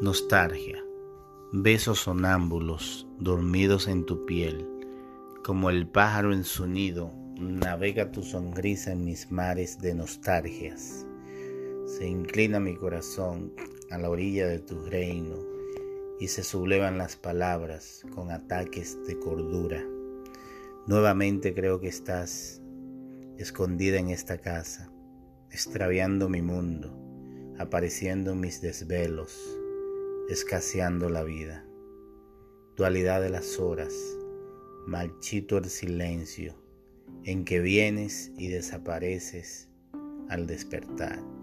Nostalgia. Besos sonámbulos dormidos en tu piel. Como el pájaro en su nido, navega tu sonrisa en mis mares de nostalgias. Se inclina mi corazón a la orilla de tu reino y se sublevan las palabras con ataques de cordura. Nuevamente creo que estás escondida en esta casa, extraviando mi mundo, apareciendo en mis desvelos escaseando la vida. Dualidad de las horas, marchito el silencio en que vienes y desapareces al despertar.